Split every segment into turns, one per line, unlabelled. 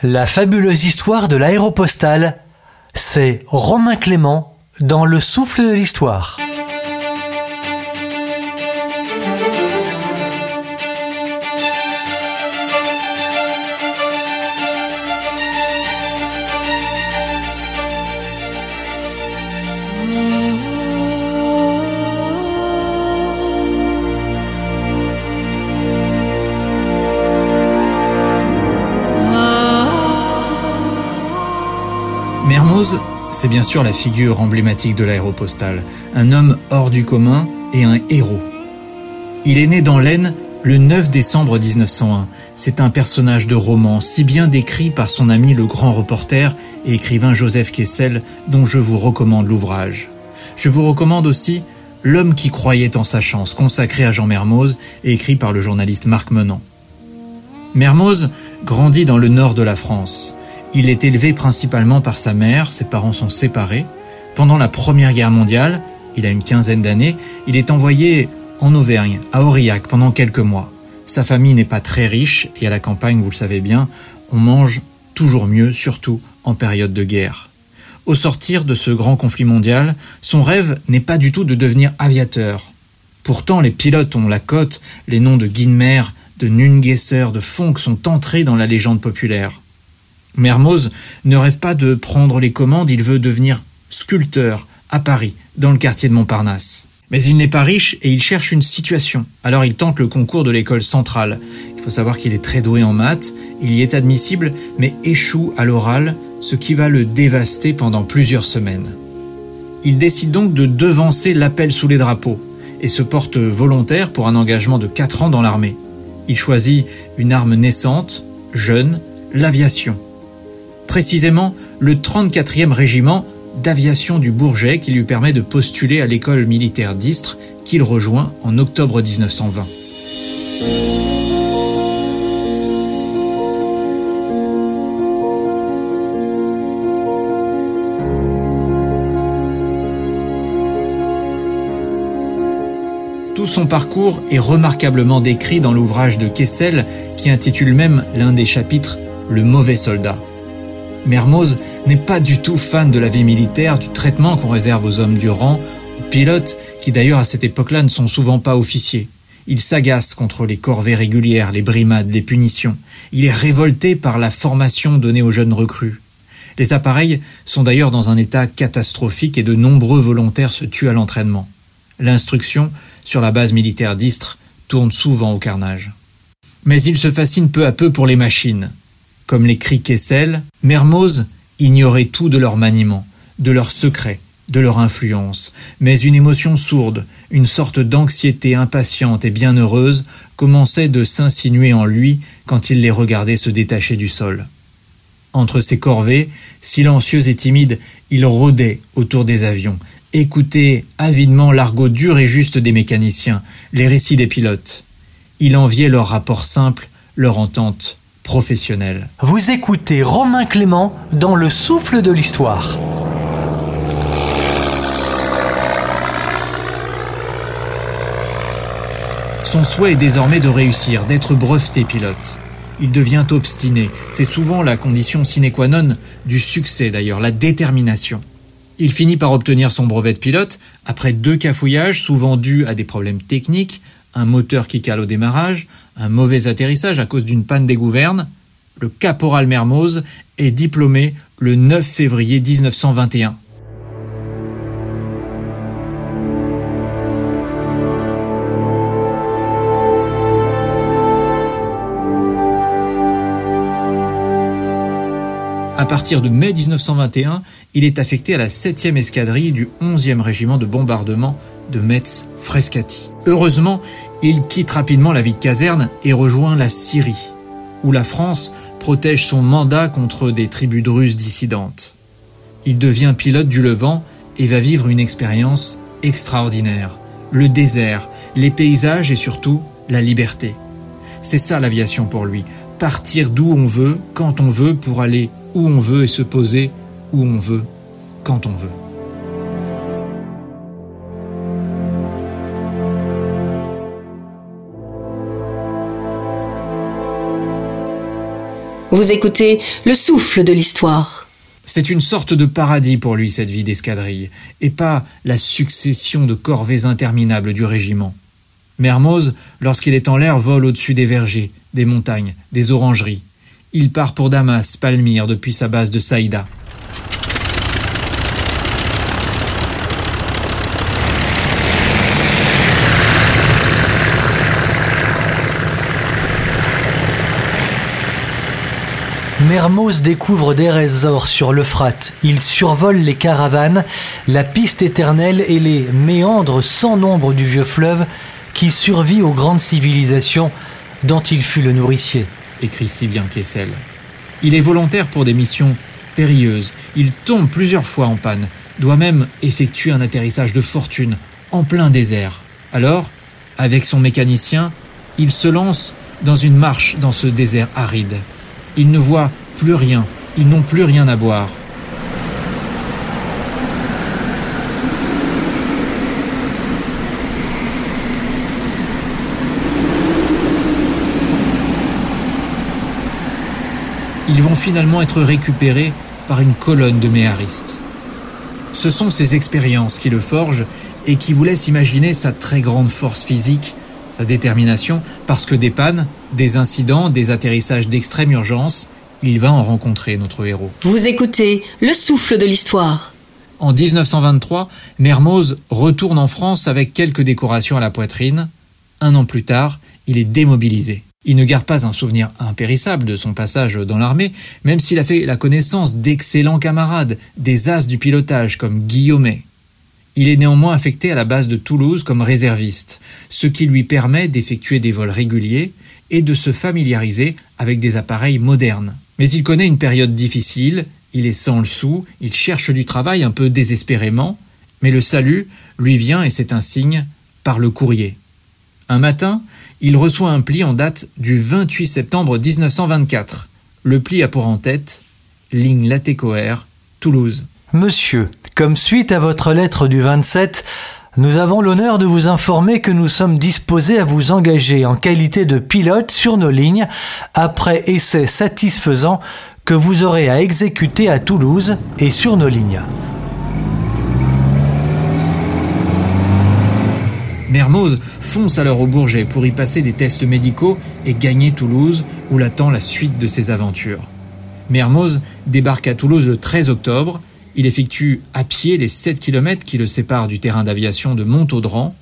La fabuleuse histoire de l'aéropostale, c'est Romain Clément dans Le souffle de l'histoire.
Mermoz, c'est bien sûr la figure emblématique de l'aéropostale, un homme hors du commun et un héros. Il est né dans l'Aisne le 9 décembre 1901. C'est un personnage de roman si bien décrit par son ami le grand reporter et écrivain Joseph Kessel dont je vous recommande l'ouvrage. Je vous recommande aussi L'homme qui croyait en sa chance, consacré à Jean Mermoz et écrit par le journaliste Marc Menant. Mermoz grandit dans le nord de la France. Il est élevé principalement par sa mère, ses parents sont séparés. Pendant la Première Guerre mondiale, il a une quinzaine d'années, il est envoyé en Auvergne, à Aurillac, pendant quelques mois. Sa famille n'est pas très riche et à la campagne, vous le savez bien, on mange toujours mieux, surtout en période de guerre. Au sortir de ce grand conflit mondial, son rêve n'est pas du tout de devenir aviateur. Pourtant, les pilotes ont la cote, les noms de Guinmer, de Nungesser, de Fonck sont entrés dans la légende populaire. Mermoz ne rêve pas de prendre les commandes, il veut devenir sculpteur à Paris, dans le quartier de Montparnasse. Mais il n'est pas riche et il cherche une situation. Alors il tente le concours de l'école centrale. Il faut savoir qu'il est très doué en maths, il y est admissible, mais échoue à l'oral, ce qui va le dévaster pendant plusieurs semaines. Il décide donc de devancer l'appel sous les drapeaux et se porte volontaire pour un engagement de 4 ans dans l'armée. Il choisit une arme naissante, jeune, l'aviation. Précisément le 34e régiment d'aviation du Bourget qui lui permet de postuler à l'école militaire d'Istres qu'il rejoint en octobre 1920. Tout son parcours est remarquablement décrit dans l'ouvrage de Kessel qui intitule même l'un des chapitres Le mauvais soldat. Mermoz n'est pas du tout fan de la vie militaire, du traitement qu'on réserve aux hommes du rang, aux pilotes, qui d'ailleurs à cette époque-là ne sont souvent pas officiers. Il s'agace contre les corvées régulières, les brimades, les punitions. Il est révolté par la formation donnée aux jeunes recrues. Les appareils sont d'ailleurs dans un état catastrophique et de nombreux volontaires se tuent à l'entraînement. L'instruction sur la base militaire d'Istres tourne souvent au carnage. Mais il se fascine peu à peu pour les machines. Comme l'écrit Kessel, Mermoz ignorait tout de leur maniement, de leurs secrets, de leur influence, mais une émotion sourde, une sorte d'anxiété impatiente et bienheureuse commençait de s'insinuer en lui quand il les regardait se détacher du sol. Entre ses corvées, silencieux et timides, il rôdait autour des avions, écoutait avidement l'argot dur et juste des mécaniciens, les récits des pilotes. Il enviait leur rapport simple, leur entente professionnelle.
Vous écoutez Romain Clément dans Le souffle de l'histoire.
Son souhait est désormais de réussir, d'être breveté pilote. Il devient obstiné. C'est souvent la condition sine qua non du succès d'ailleurs, la détermination. Il finit par obtenir son brevet de pilote après deux cafouillages, souvent dus à des problèmes techniques, un moteur qui cale au démarrage, un mauvais atterrissage à cause d'une panne des gouvernes. Le caporal Mermoz est diplômé le 9 février 1921. À partir de mai 1921, il est affecté à la 7e escadrille du 11e régiment de bombardement de Metz-Frescati. Heureusement, il quitte rapidement la vie de caserne et rejoint la Syrie, où la France protège son mandat contre des tribus druzes dissidentes. Il devient pilote du Levant et va vivre une expérience extraordinaire. Le désert, les paysages et surtout la liberté. C'est ça l'aviation pour lui. Partir d'où on veut, quand on veut, pour aller où on veut et se poser où on veut, quand on veut.
Vous écoutez Le souffle de l'histoire.
C'est une sorte de paradis pour lui, cette vie d'escadrille, et pas la succession de corvées interminables du régiment. Mermoz, lorsqu'il est en l'air, vole au-dessus des vergers, des montagnes, des orangeries. Il part pour Damas, Palmyre, depuis sa base de Saïda.
Mermoz découvre des résors sur l'Euphrate. Il survole les caravanes, la piste éternelle et les méandres sans nombre du vieux fleuve qui survit aux grandes civilisations dont il fut le nourricier.
Écrit si bien Kessel. Il est volontaire pour des missions périlleuses. Il tombe plusieurs fois en panne, doit même effectuer un atterrissage de fortune en plein désert. Alors, avec son mécanicien, il se lance dans une marche dans ce désert aride. Ils ne voient plus rien, ils n'ont plus rien à boire. Ils vont finalement être récupérés par une colonne de méharistes. Ce sont ces expériences qui le forgent et qui vous laissent imaginer sa très grande force physique sa détermination, parce que des pannes, des incidents, des atterrissages d'extrême urgence, il va en rencontrer notre héros.
Vous écoutez Le souffle de l'histoire.
En 1923, Mermoz retourne en France avec quelques décorations à la poitrine. Un an plus tard, il est démobilisé. Il ne garde pas un souvenir impérissable de son passage dans l'armée, même s'il a fait la connaissance d'excellents camarades, des as du pilotage comme Guillaumet, il est néanmoins affecté à la base de Toulouse comme réserviste, ce qui lui permet d'effectuer des vols réguliers et de se familiariser avec des appareils modernes. Mais il connaît une période difficile, il est sans le sou, il cherche du travail un peu désespérément, mais le salut lui vient, et c'est un signe, par le courrier. Un matin, il reçoit un pli en date du 28 septembre 1924. Le pli a pour en tête Ligne Latécoère, Toulouse.
Monsieur, comme suite à votre lettre du 27, nous avons l'honneur de vous informer que nous sommes disposés à vous engager en qualité de pilote sur nos lignes après essai satisfaisant que vous aurez à exécuter à Toulouse et sur nos lignes.
Mermoz fonce alors au Bourget pour y passer des tests médicaux et gagner Toulouse où l'attend la suite de ses aventures. Mermoz débarque à Toulouse le 13 octobre il effectue à pied les 7 km qui le séparent du terrain d'aviation de Montaudran.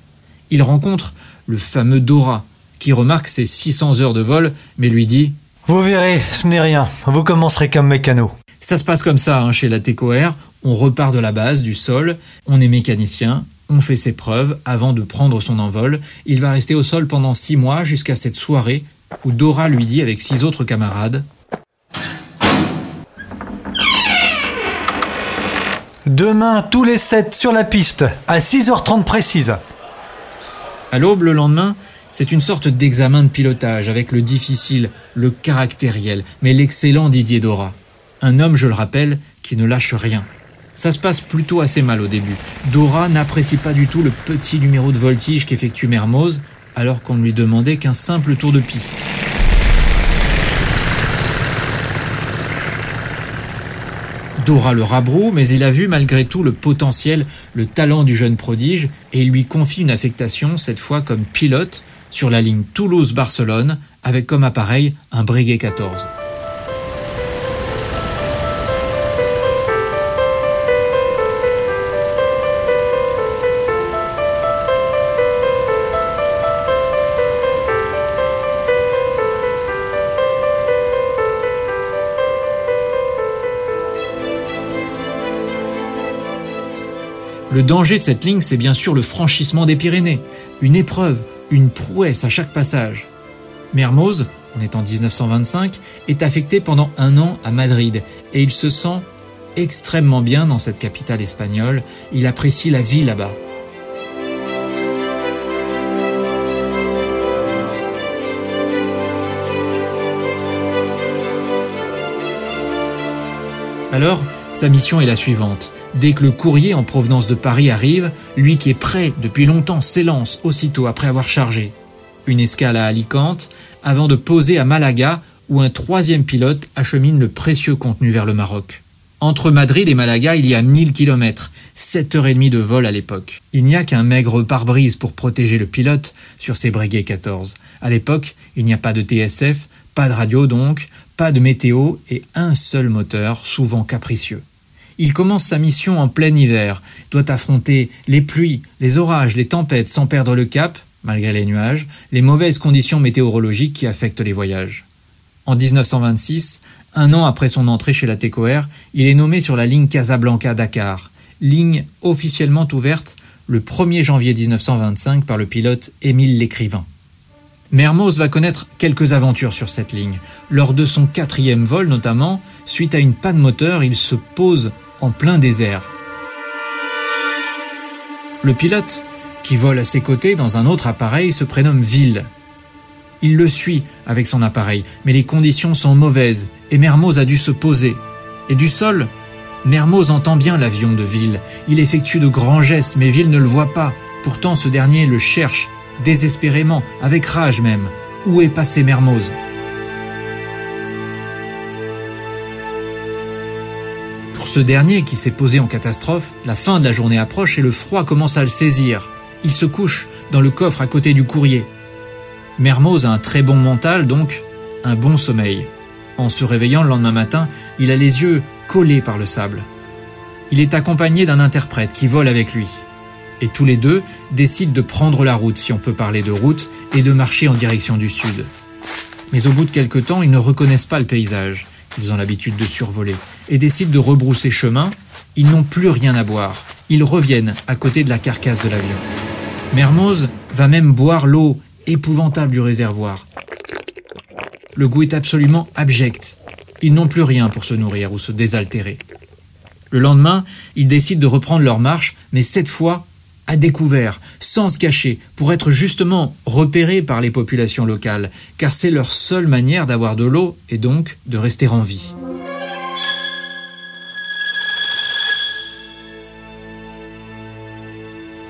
Il rencontre le fameux Dora, qui remarque ses 600 heures de vol, mais lui dit
Vous verrez, ce n'est rien, vous commencerez comme mécano.
Ça se passe comme ça hein, chez la TECOR, on repart de la base, du sol, on est mécanicien, on fait ses preuves avant de prendre son envol. Il va rester au sol pendant 6 mois jusqu'à cette soirée où Dora lui dit avec six autres camarades
Demain, tous les sept sur la piste, à 6h30 précise.
À l'aube le lendemain, c'est une sorte d'examen de pilotage avec le difficile, le caractériel, mais l'excellent Didier Dora. Un homme, je le rappelle, qui ne lâche rien. Ça se passe plutôt assez mal au début. Dora n'apprécie pas du tout le petit numéro de voltige qu'effectue Mermoz, alors qu'on ne lui demandait qu'un simple tour de piste. Dora le rabroue, mais il a vu malgré tout le potentiel, le talent du jeune prodige, et il lui confie une affectation, cette fois comme pilote, sur la ligne Toulouse-Barcelone, avec comme appareil un Breguet 14. Le danger de cette ligne, c'est bien sûr le franchissement des Pyrénées, une épreuve, une prouesse à chaque passage. Mermoz, on est en 1925, est affecté pendant un an à Madrid et il se sent extrêmement bien dans cette capitale espagnole, il apprécie la vie là-bas. Alors, sa mission est la suivante. Dès que le courrier en provenance de Paris arrive, lui qui est prêt depuis longtemps s'élance aussitôt après avoir chargé. Une escale à Alicante, avant de poser à Malaga, où un troisième pilote achemine le précieux contenu vers le Maroc. Entre Madrid et Malaga, il y a 1000 km, 7 heures et demie de vol à l'époque. Il n'y a qu'un maigre pare-brise pour protéger le pilote sur ces Breguet 14. À l'époque, il n'y a pas de TSF, pas de radio donc, de météo et un seul moteur, souvent capricieux. Il commence sa mission en plein hiver, doit affronter les pluies, les orages, les tempêtes sans perdre le cap, malgré les nuages, les mauvaises conditions météorologiques qui affectent les voyages. En 1926, un an après son entrée chez la TECOR, il est nommé sur la ligne Casablanca-Dakar, ligne officiellement ouverte le 1er janvier 1925 par le pilote Émile Lécrivain. Mermoz va connaître quelques aventures sur cette ligne. Lors de son quatrième vol notamment, suite à une panne moteur, il se pose en plein désert. Le pilote, qui vole à ses côtés dans un autre appareil, se prénomme Ville. Il le suit avec son appareil, mais les conditions sont mauvaises et Mermoz a dû se poser. Et du sol, Mermoz entend bien l'avion de Ville. Il effectue de grands gestes, mais Ville ne le voit pas. Pourtant, ce dernier le cherche, désespérément, avec rage même. Où est passé Mermoz? Pour ce dernier qui s'est posé en catastrophe, la fin de la journée approche et le froid commence à le saisir. Il se couche dans le coffre à côté du courrier. Mermoz a un très bon mental, donc un bon sommeil. En se réveillant le lendemain matin, il a les yeux collés par le sable. Il est accompagné d'un interprète qui vole avec lui. Et tous les deux décident de prendre la route, si on peut parler de route, et de marcher en direction du sud. Mais au bout de quelque temps, ils ne reconnaissent pas le paysage, qu'ils ont l'habitude de survoler, et décident de rebrousser chemin. Ils n'ont plus rien à boire. Ils reviennent à côté de la carcasse de l'avion. Mermoz va même boire l'eau épouvantable du réservoir. Le goût est absolument abject. Ils n'ont plus rien pour se nourrir ou se désaltérer. Le lendemain, ils décident de reprendre leur marche, mais cette fois à découvert, sans se cacher, pour être justement repérés par les populations locales, car c'est leur seule manière d'avoir de l'eau et donc de rester en vie.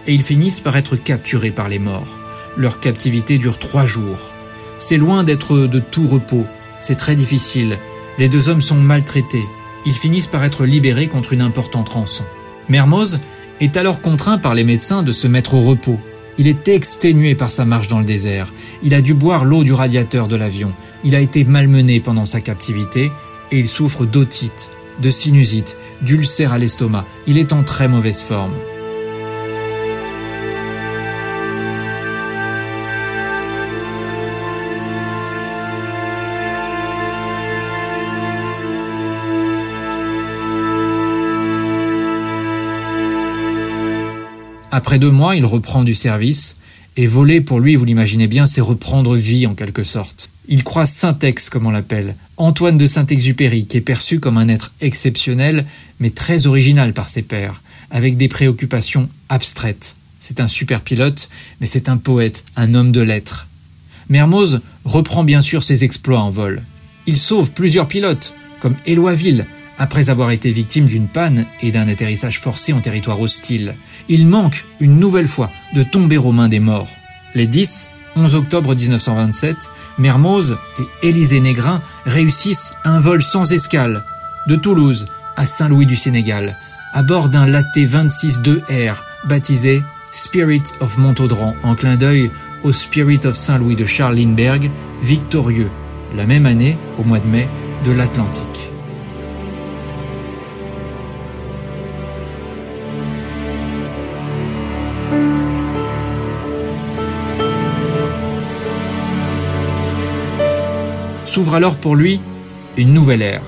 Et ils finissent par être capturés par les morts. Leur captivité dure trois jours. C'est loin d'être de tout repos, c'est très difficile. Les deux hommes sont maltraités. Ils finissent par être libérés contre une importante rançon. Mermoz est alors contraint par les médecins de se mettre au repos. Il est exténué par sa marche dans le désert. Il a dû boire l'eau du radiateur de l'avion. Il a été malmené pendant sa captivité et il souffre d'otite, de sinusite, d'ulcère à l'estomac. Il est en très mauvaise forme. Après deux mois, il reprend du service, et voler pour lui, vous l'imaginez bien, c'est reprendre vie en quelque sorte. Il croise Saint-Ex, comme on l'appelle, Antoine de Saint-Exupéry, qui est perçu comme un être exceptionnel, mais très original par ses pairs, avec des préoccupations abstraites. C'est un super pilote, mais c'est un poète, un homme de lettres. Mermoz reprend bien sûr ses exploits en vol. Il sauve plusieurs pilotes, comme Éloisville, après avoir été victime d'une panne et d'un atterrissage forcé en territoire hostile. Il manque, une nouvelle fois, de tomber aux mains des morts. Les 10, 11 octobre 1927, Mermoz et Élisée Négrin réussissent un vol sans escale de Toulouse à Saint-Louis du Sénégal, à bord d'un Laté 26-2R baptisé Spirit of Montaudran, en clin d'œil au Spirit of Saint-Louis de Charles Lindbergh, victorieux, la même année, au mois de mai, de l'Atlantique. S'ouvre alors pour lui une nouvelle ère.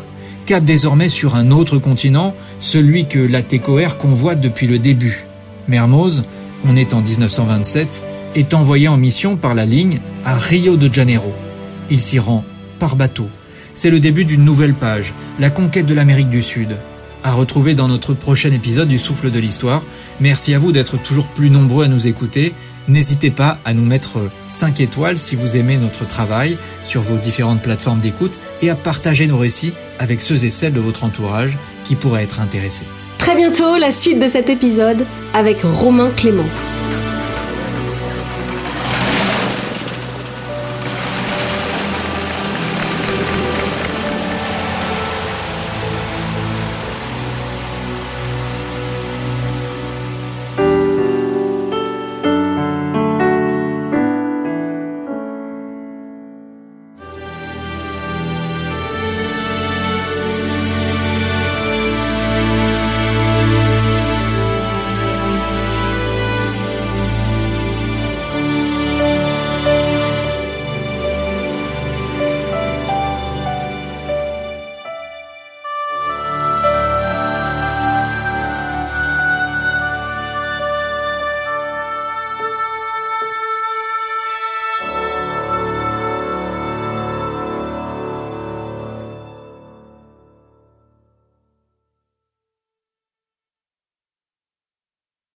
Cap désormais sur un autre continent, celui que la TECOR convoite depuis le début. Mermoz, on est en 1927, est envoyé en mission par la ligne à Rio de Janeiro. Il s'y rend par bateau. C'est le début d'une nouvelle page, la conquête de l'Amérique du Sud. À retrouver dans notre prochain épisode du Souffle de l'Histoire. Merci à vous d'être toujours plus nombreux à nous écouter N'hésitez pas à nous mettre 5 étoiles si vous aimez notre travail sur vos différentes plateformes d'écoute et à partager nos récits avec ceux et celles de votre entourage qui pourraient être intéressés.
Très bientôt, la suite de cet épisode avec Romain Clément.